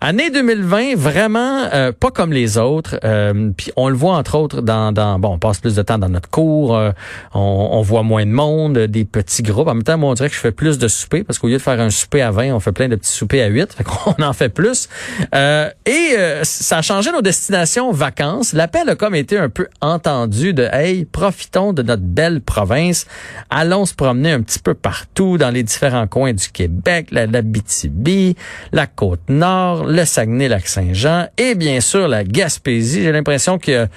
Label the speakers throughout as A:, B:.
A: Année 2020, vraiment euh, pas comme les autres. Euh, puis on le voit entre autres dans, dans, bon, on passe plus de temps dans notre cours, euh, on, on, voit moins de monde, des petits groupes. En même temps, moi, on dirait que je fais plus de soupers parce qu'au lieu de faire un souper à 20, on fait plein de petits soupers à 8. Fait qu'on en fait plus. et ça a changé nos destinations vacances. L'appel a comme été un peu entendu de Hey, profitons de notre belle province. Allons se promener un petit peu partout dans les différents coins du Québec, la, la BTB, la Côte-Nord, le Saguenay-Lac-Saint-Jean et bien sûr la Gaspésie. J'ai l'impression que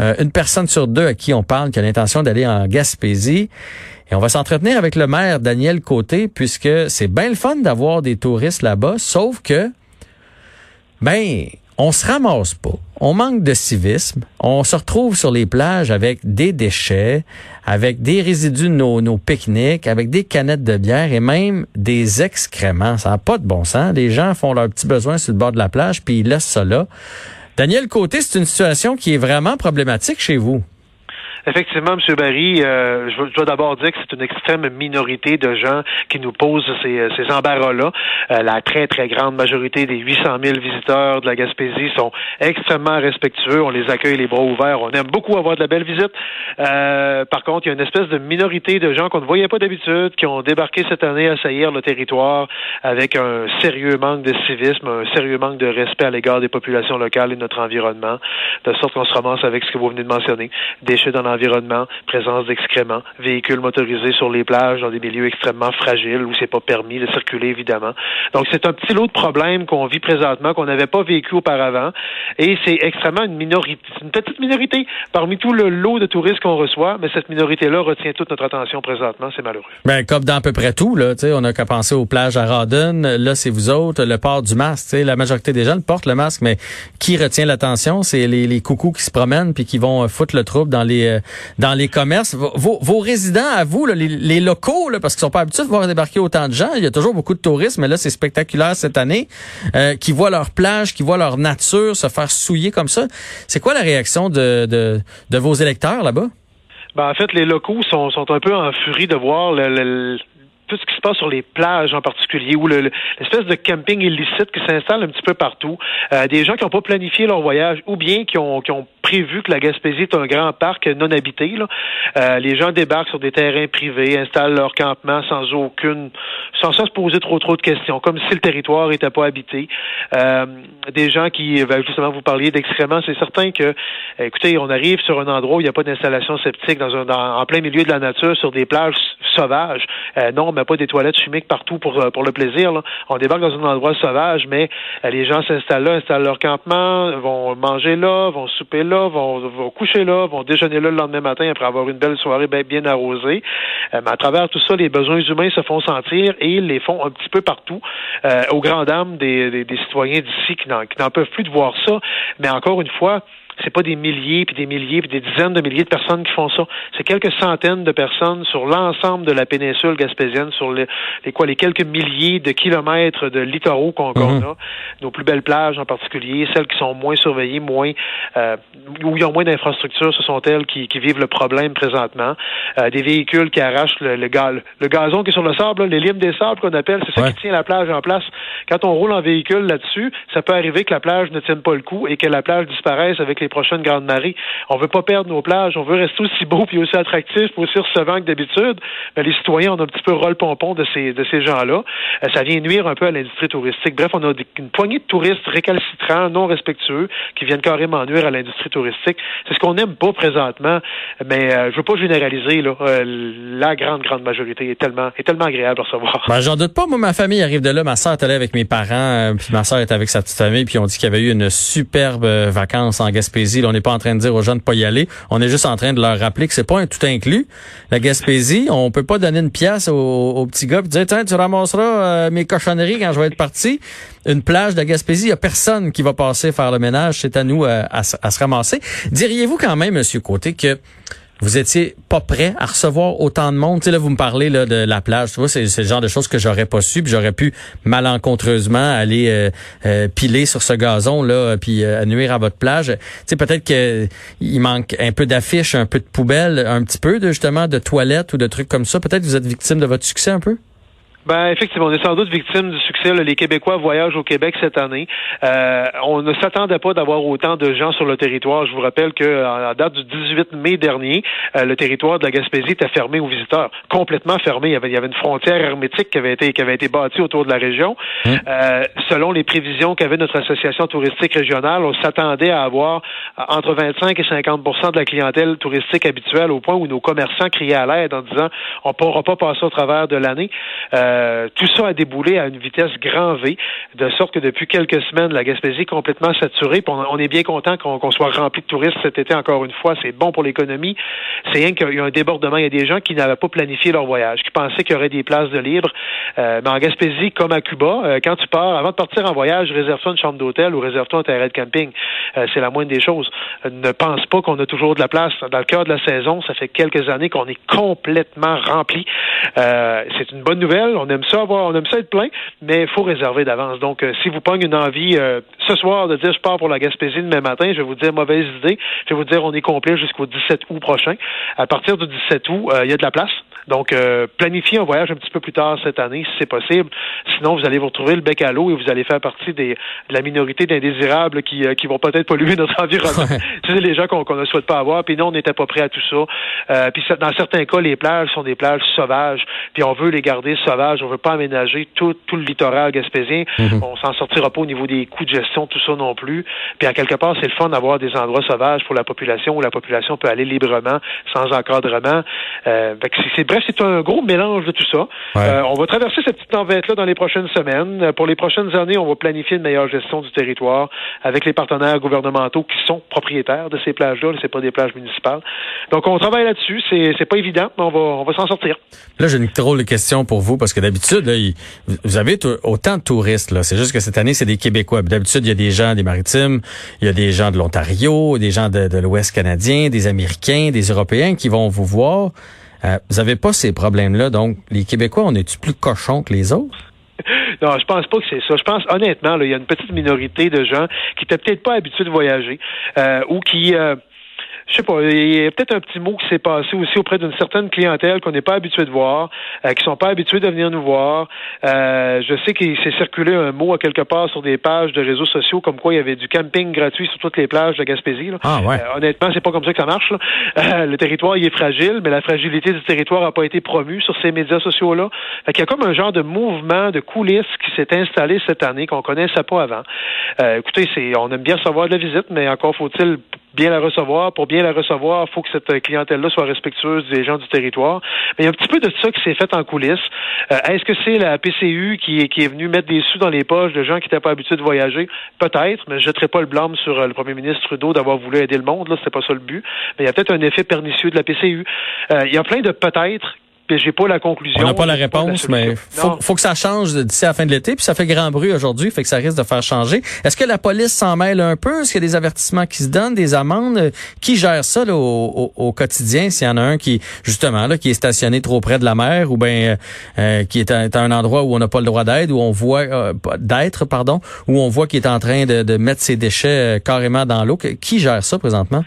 A: euh, une personne sur deux à qui on parle qui a l'intention d'aller en Gaspésie. Et on va s'entretenir avec le maire Daniel Côté puisque c'est bien le fun d'avoir des touristes là-bas, sauf que ben on se ramasse pas. On manque de civisme. On se retrouve sur les plages avec des déchets, avec des résidus de nos, nos pique-niques, avec des canettes de bière et même des excréments. Ça n'a pas de bon sens. Les gens font leurs petits besoins sur le bord de la plage puis ils laissent ça là. Daniel Côté, c'est une situation qui est vraiment problématique chez vous.
B: Effectivement, M. Barry, euh, je, dois d'abord dire que c'est une extrême minorité de gens qui nous posent ces, euh, ces embarras-là. Euh, la très, très grande majorité des 800 000 visiteurs de la Gaspésie sont extrêmement respectueux. On les accueille les bras ouverts. On aime beaucoup avoir de la belle visite. par contre, il y a une espèce de minorité de gens qu'on ne voyait pas d'habitude, qui ont débarqué cette année à saillir le territoire avec un sérieux manque de civisme, un sérieux manque de respect à l'égard des populations locales et de notre environnement, de sorte qu'on se ramasse avec ce que vous venez de mentionner, déchets dans environnement, présence d'excréments, véhicules motorisés sur les plages dans des milieux extrêmement fragiles où c'est pas permis de circuler évidemment. Donc c'est un petit lot de problèmes qu'on vit présentement qu'on n'avait pas vécu auparavant et c'est extrêmement une minorité, une petite minorité parmi tout le lot de touristes qu'on reçoit, mais cette minorité-là retient toute notre attention présentement, c'est malheureux.
A: Ben comme dans à peu près tout là, on a qu'à penser aux plages à Rawdon, là c'est vous autres, le port du masque, tu sais, la majorité des gens le portent le masque, mais qui retient l'attention, c'est les, les coucous qui se promènent puis qui vont foutre le trouble dans les euh, dans les commerces. Vos, vos résidents, à vous, les, locaux, là, parce qu'ils sont pas habitués de voir débarquer autant de gens, il y a toujours beaucoup de touristes, mais là, c'est spectaculaire cette année, euh, qui voient leur plage, qui voient leur nature se faire souiller comme ça. C'est quoi la réaction de, de, de vos électeurs là-bas?
B: Ben, en fait, les locaux sont, sont un peu en furie de voir le, tout ce qui se passe sur les plages en particulier, ou l'espèce de camping illicite qui s'installe un petit peu partout. Euh, des gens qui n'ont pas planifié leur voyage ou bien qui ont, qui ont prévu que la Gaspésie est un grand parc non habité. Là. Euh, les gens débarquent sur des terrains privés, installent leur campement sans aucune, sans, se poser trop trop de questions, comme si le territoire n'était pas habité. Euh, des gens qui, ben, justement, vous parliez d'excréments, c'est certain que, écoutez, on arrive sur un endroit où il n'y a pas d'installation septique, dans un, en plein milieu de la nature, sur des plages sauvages. Euh, non, mais pas des toilettes chimiques partout pour, pour le plaisir. Là. On débarque dans un endroit sauvage, mais les gens s'installent là, installent leur campement, vont manger là, vont souper là, vont, coucher là, vont déjeuner là le lendemain matin après avoir une belle soirée bien, arrosée. Euh, mais à travers tout ça, les besoins humains se font sentir et ils les font un petit peu partout, euh, aux grandes dames des, des citoyens d'ici qui n'en peuvent plus de voir ça. Mais encore une fois, c'est pas des milliers, puis des milliers, puis des dizaines de milliers de personnes qui font ça. C'est quelques centaines de personnes sur l'ensemble de la péninsule gaspésienne, sur les, les, quoi, les quelques milliers de kilomètres de littoraux qu'on mhm. a, nos plus belles plages en particulier, celles qui sont moins surveillées, moins euh, où il y a moins d'infrastructures, ce sont elles qui, qui vivent le problème présentement. Euh, des véhicules qui arrachent le, le, le, gazon qui est sur le sable, les limes des sables qu'on appelle, c'est ça qui tient la plage en place. Quand on roule en véhicule là-dessus, ça peut arriver que la plage ne tienne pas le coup et que la plage disparaisse avec les prochaine grande marée. On veut pas perdre nos plages, on veut rester aussi beau puis aussi attractif, puis aussi recevant que d'habitude. Mais les citoyens ont un petit peu rôle pompon de ces de ces gens-là. Euh, ça vient nuire un peu à l'industrie touristique. Bref, on a une poignée de touristes récalcitrants, non respectueux, qui viennent carrément nuire à l'industrie touristique. C'est ce qu'on n'aime pas présentement, mais euh, je veux pas généraliser là. Euh, la grande grande majorité est tellement est tellement agréable à recevoir.
A: Ben, j'en doute pas. Moi, ma famille arrive de là. Ma soeur est allée avec mes parents, puis ma soeur est avec sa petite famille, puis on dit qu'il y avait eu une superbe vacances en Gaspésie on n'est pas en train de dire aux gens de pas y aller. On est juste en train de leur rappeler que c'est pas un tout inclus. La Gaspésie, on peut pas donner une pièce au, petit gars et dire tiens, tu ramasseras euh, mes cochonneries quand je vais être parti. Une plage de Gaspésie, il y a personne qui va passer faire le ménage. C'est à nous euh, à, à, se ramasser. Diriez-vous quand même, Monsieur Côté, que vous étiez pas prêt à recevoir autant de monde? Tu sais, là, vous me parlez là, de la plage. Tu vois, c'est, le genre de choses que j'aurais pas su, puis j'aurais pu malencontreusement aller euh, euh, piler sur ce gazon là, puis euh, nuire à votre plage. Tu sais, peut-être que il manque un peu d'affiches, un peu de poubelles, un petit peu de justement de toilettes ou de trucs comme ça. Peut-être que vous êtes victime de votre succès un peu?
B: Ben effectivement, on est sans doute victime du succès. Les Québécois voyagent au Québec cette année. Euh, on ne s'attendait pas d'avoir autant de gens sur le territoire. Je vous rappelle qu'à date du 18 mai dernier, euh, le territoire de la Gaspésie était fermé aux visiteurs, complètement fermé. Il y avait, il y avait une frontière hermétique qui avait été qui avait été bâtie autour de la région. Mmh. Euh, selon les prévisions qu'avait notre association touristique régionale, on s'attendait à avoir entre 25 et 50% de la clientèle touristique habituelle au point où nos commerçants criaient à l'aide en disant on ne pourra pas passer au travers de l'année. Euh, tout ça a déboulé à une vitesse grand V, de sorte que depuis quelques semaines, la Gaspésie est complètement saturée. On, est bien content qu'on soit rempli de touristes cet été encore une fois. C'est bon pour l'économie. C'est rien qu'il y a un débordement. Il y a des gens qui n'avaient pas planifié leur voyage, qui pensaient qu'il y aurait des places de libre. Euh, mais en Gaspésie, comme à Cuba, euh, quand tu pars, avant de partir en voyage, réserve-toi une chambre d'hôtel ou réserve-toi un terrain de camping. c'est la moindre des choses. ne pense pas qu'on a toujours de la place. Dans le cas de la saison, ça fait quelques années qu'on est complètement rempli. c'est une bonne nouvelle. On aime ça avoir, on aime ça être plein, mais il faut réserver d'avance. Donc, euh, si vous pognez une envie euh, ce soir de dire je pars pour la Gaspésie demain matin, je vais vous dire mauvaise idée. Je vais vous dire on est complet jusqu'au 17 août prochain. À partir du 17 août, euh, il y a de la place. Donc, planifiez un voyage un petit peu plus tard cette année, si c'est possible. Sinon, vous allez vous retrouver le bec à l'eau et vous allez faire partie des, de la minorité d'indésirables qui, qui vont peut-être polluer notre environnement. C'est les gens qu'on ne souhaite pas avoir. Puis nous, on n'était pas prêt à tout ça. Puis dans certains cas, les plages sont des plages sauvages. Puis on veut les garder sauvages. On veut pas aménager tout, tout le littoral gaspésien. Mhm. On s'en sortira pas au niveau des coûts de gestion, tout ça non plus. Puis à quelque part, c'est le fun d'avoir des endroits sauvages pour la population où la population peut aller librement, sans encadrement. Euh, c'est c'est un gros mélange de tout ça. Euh, on va traverser cette petite tempête-là dans les prochaines semaines. Pour les prochaines années, on va planifier une meilleure gestion du territoire avec les partenaires gouvernementaux qui sont propriétaires de ces plages-là. C'est pas des plages municipales. Donc, on travaille là-dessus. C'est, c'est pas évident, mais on va, on va s'en sortir.
A: Là, j'ai une drôle de question pour vous parce que d'habitude, là, vous avez autant de touristes. Là. C'est juste que cette année, c'est des Québécois. D'habitude, il y a des gens des Maritimes, il y a des gens de l'Ontario, des gens de, de l'Ouest canadien, des Américains, des Européens qui vont vous voir. Euh, vous n'avez pas ces problèmes-là. Donc, les Québécois, on est-tu plus cochons que les autres?
B: Non, je pense pas que c'est ça. Je pense honnêtement, il y a une petite minorité de gens qui n'étaient peut-être pas habitués de voyager euh, ou qui euh, je sais pas, il y a peut-être un petit mot qui s'est passé aussi auprès d'une certaine clientèle qu'on n'est pas habitué de voir, euh, qui sont pas habitués de venir nous voir. Euh, je sais qu'il s'est circulé un mot à quelque part sur des pages de réseaux sociaux comme quoi il y avait du camping gratuit sur toutes les plages de Gaspésie. Là.
A: Ah, ouais.
B: Euh, honnêtement, c'est pas comme ça que ça marche. Là. Euh, le territoire il est fragile, mais la fragilité du territoire n'a pas été promue sur ces médias sociaux-là. Fait qu'il y a comme un genre de mouvement de coulisses qui s'est installé cette année qu'on connaissait pas avant. Euh, écoutez, c'est on aime bien recevoir de la visite, mais encore faut-il bien la recevoir. Pour bien la recevoir, il faut que cette clientèle-là soit respectueuse des gens du territoire. Mais il y a un petit peu de ça qui s'est fait en coulisses. Euh, est-ce que c'est la PCU qui est, qui est venue mettre des sous dans les poches de gens qui n'étaient pas habitués de voyager? Peut-être, mais je ne jetterai pas le blâme sur euh, le premier ministre Trudeau d'avoir voulu aider le monde. Là, c'était pas ça le but. Mais il y a peut-être un effet pernicieux de la PCU. Euh, il y a plein de peut-être j'ai pas la conclusion.
A: On n'a pas la réponse, mais faut, faut que ça change d'ici à la fin de l'été. Puis ça fait grand bruit aujourd'hui, fait que ça risque de faire changer. Est-ce que la police s'en mêle un peu? Est-ce qu'il y a des avertissements qui se donnent, des amendes? Qui gère ça là, au, au, quotidien? S'il y en a un qui, justement, là, qui est stationné trop près de la mer ou bien euh, qui est à, un endroit où on n'a pas le droit d'aide, où on voit euh, d'être, pardon, où on voit qu'il est en train de, de mettre ses déchets euh, carrément dans l'eau? Qui gère ça présentement?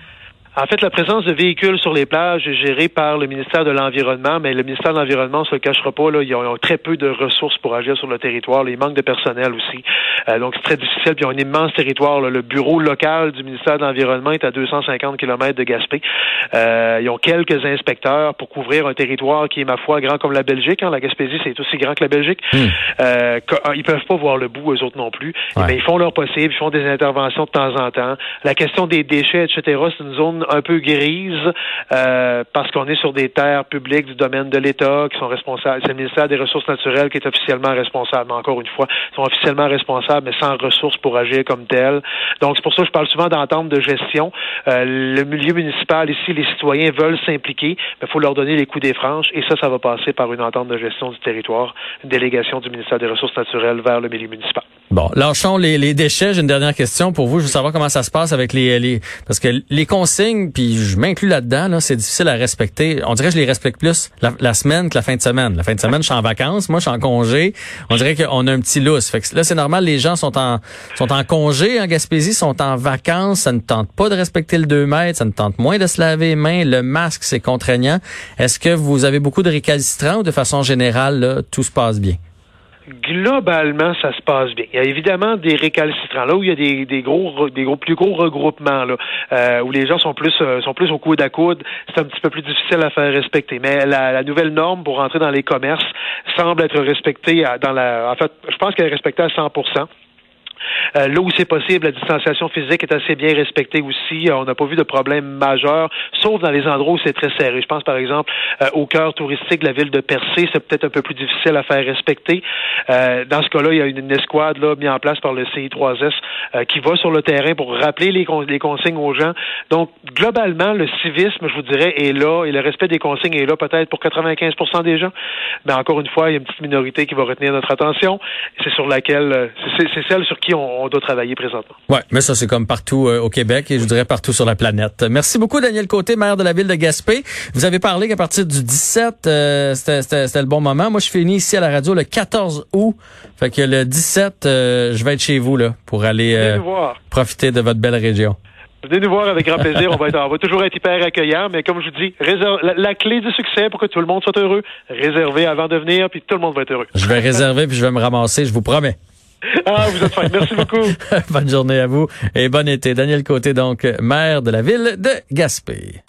B: En fait, la présence de véhicules sur les plages est gérée par le ministère de l'Environnement, mais le ministère de l'Environnement, on se le cachera pas, là, ils ont, très peu de ressources pour agir sur le territoire. Là, il manque de personnel aussi. Euh, donc, c'est très difficile. Puis, ils ont un immense territoire. Le bureau local du ministère de l'Environnement est à 250 km de Gaspé. Euh, ils ont quelques inspecteurs pour couvrir un territoire qui est, ma foi, grand comme la Belgique. Hein. La Gaspésie, c'est aussi grand que la Belgique. Hmm. Euh, ah, ils peuvent pas voir le bout, eux autres non plus. Mais ils font leur possible. Ils font des interventions de temps en temps. La question des déchets, etc., c'est une zone un peu grise euh, parce qu'on est sur des terres publiques du domaine de l'État qui sont responsables. C'est le ministère des Ressources naturelles qui est officiellement responsable. encore une fois, ils sont officiellement responsables, mais sans ressources pour agir comme tel. Donc, c'est pour ça que je parle souvent d'entente de gestion. Euh, le milieu municipal ici, les citoyens veulent s'impliquer, mais il faut leur donner les coups des franches. Et ça, ça va passer par une entente de gestion du territoire, une délégation du ministère des Ressources naturelles vers le milieu municipal.
A: Bon, lâchons les, les déchets. J'ai une dernière question pour vous. Je veux savoir comment ça se passe avec les, les parce que les consignes, puis je m'inclus là-dedans, là, c'est difficile à respecter. On dirait que je les respecte plus la, semaine que la fin de semaine. La fin de semaine, je suis en vacances, moi je suis en congé. On dirait qu'on a un petit lousse. Fait que là, c'est normal, les gens sont en sont en congé en Gaspésie, sont en vacances, ça ne tente pas de respecter le 2 mètres, ça ne tente moins de se laver les mains, le masque, c'est contraignant. Est-ce que vous avez beaucoup de récalcitrants ou de façon générale, là, tout se passe bien?
B: Globalement, ça se passe bien. Il y a évidemment des récalcitrants là où il y a des, des gros, des gros, plus gros regroupements là, euh, où les gens sont plus, euh, sont plus au coude à coude. C'est un petit peu plus difficile à faire respecter. Mais la, la, nouvelle norme pour entrer dans les commerces semble être respectée dans la. En fait, je pense qu'elle est respectée à 100 euh, là où c'est possible, la distanciation physique est assez bien respectée aussi. Euh, on n'a pas vu de problème majeur, sauf dans les endroits où c'est très serré. Je pense par exemple euh, au cœur touristique de la ville de Percé, c'est peut-être un peu plus difficile à faire respecter. dans ce cas-là, il y a une, escouade là mise en place par le CI3S qui va sur le terrain pour rappeler les, les consignes aux gens. Donc globalement, le civisme, je vous dirais, est là et le respect des consignes est là peut-être pour 95% des gens. Mais encore une fois, il y a une petite minorité qui va retenir notre attention. C'est sur laquelle, c'est celle sur qui on, doit travailler présentement.
A: Oui, mais ça, c'est comme partout euh, au Québec et je dirais partout sur la planète. Merci beaucoup, Daniel Côté, maire de la ville de Gaspé. Vous avez parlé qu'à partir du 17, euh, c'était le bon moment. Moi, je finis ici à la radio le 14 août. Fait que le 17, euh, je vais être chez vous là pour aller profiter de votre belle région.
B: Venez nous voir avec grand plaisir. On va, être, on va toujours être hyper accueillant, mais comme je vous dis, la, la, clé du succès pour que tout le monde soit heureux, réservez avant de venir, puis tout le monde va être heureux.
A: Je vais réserver, puis je vais me ramasser, je vous promets.
B: Ah, vous êtes fin. Merci beaucoup.
A: bonne journée à vous et bon été. Daniel Côté, donc, maire de la ville de Gaspé.